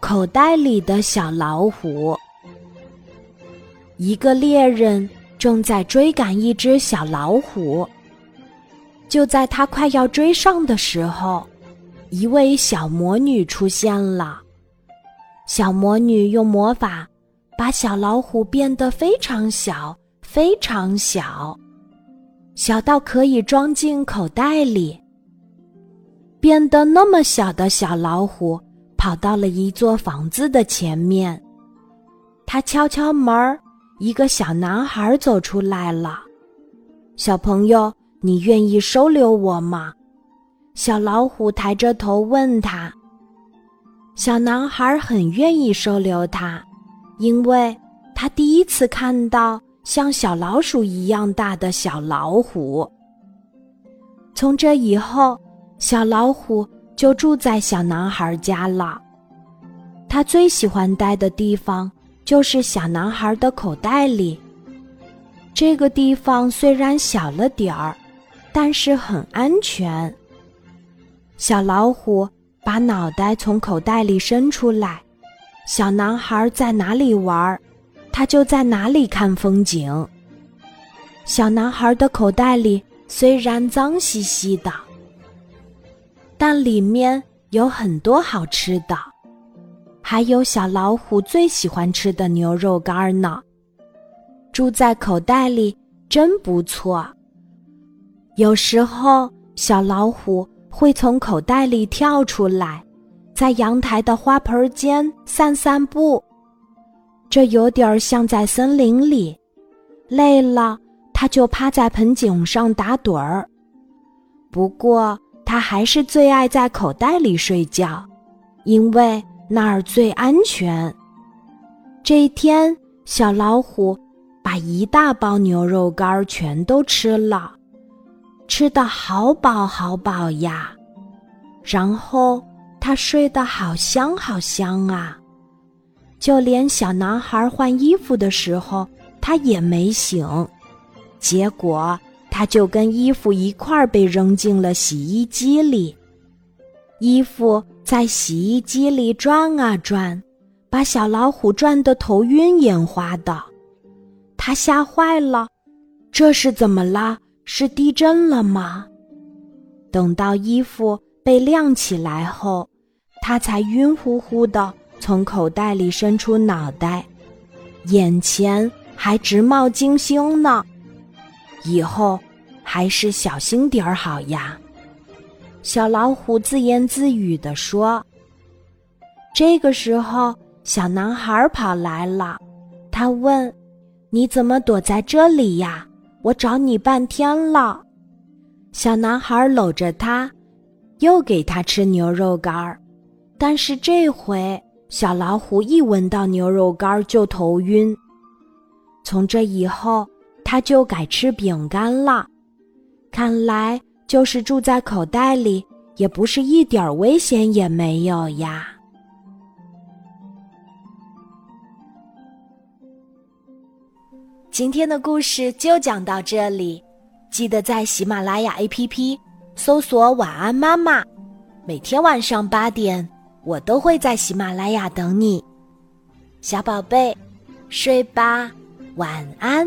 口袋里的小老虎。一个猎人正在追赶一只小老虎，就在他快要追上的时候，一位小魔女出现了。小魔女用魔法把小老虎变得非常小，非常小，小到可以装进口袋里。变得那么小的小老虎跑到了一座房子的前面，他敲敲门，一个小男孩走出来了。小朋友，你愿意收留我吗？小老虎抬着头问他。小男孩很愿意收留他，因为他第一次看到像小老鼠一样大的小老虎。从这以后。小老虎就住在小男孩家了。他最喜欢待的地方就是小男孩的口袋里。这个地方虽然小了点儿，但是很安全。小老虎把脑袋从口袋里伸出来，小男孩在哪里玩，他就在哪里看风景。小男孩的口袋里虽然脏兮兮的。但里面有很多好吃的，还有小老虎最喜欢吃的牛肉干呢。住在口袋里真不错。有时候小老虎会从口袋里跳出来，在阳台的花盆间散散步，这有点像在森林里。累了，它就趴在盆景上打盹儿。不过。他还是最爱在口袋里睡觉，因为那儿最安全。这一天，小老虎把一大包牛肉干全都吃了，吃得好饱好饱呀。然后他睡得好香好香啊，就连小男孩换衣服的时候，他也没醒。结果。他就跟衣服一块儿被扔进了洗衣机里，衣服在洗衣机里转啊转，把小老虎转得头晕眼花的。他吓坏了，这是怎么了？是地震了吗？等到衣服被晾起来后，他才晕乎乎的从口袋里伸出脑袋，眼前还直冒金星呢。以后还是小心点儿好呀，小老虎自言自语地说。这个时候，小男孩跑来了，他问：“你怎么躲在这里呀？我找你半天了。”小男孩搂着他，又给他吃牛肉干儿，但是这回小老虎一闻到牛肉干儿就头晕。从这以后。他就改吃饼干了，看来就是住在口袋里，也不是一点危险也没有呀。今天的故事就讲到这里，记得在喜马拉雅 APP 搜索“晚安妈妈”，每天晚上八点，我都会在喜马拉雅等你，小宝贝，睡吧，晚安。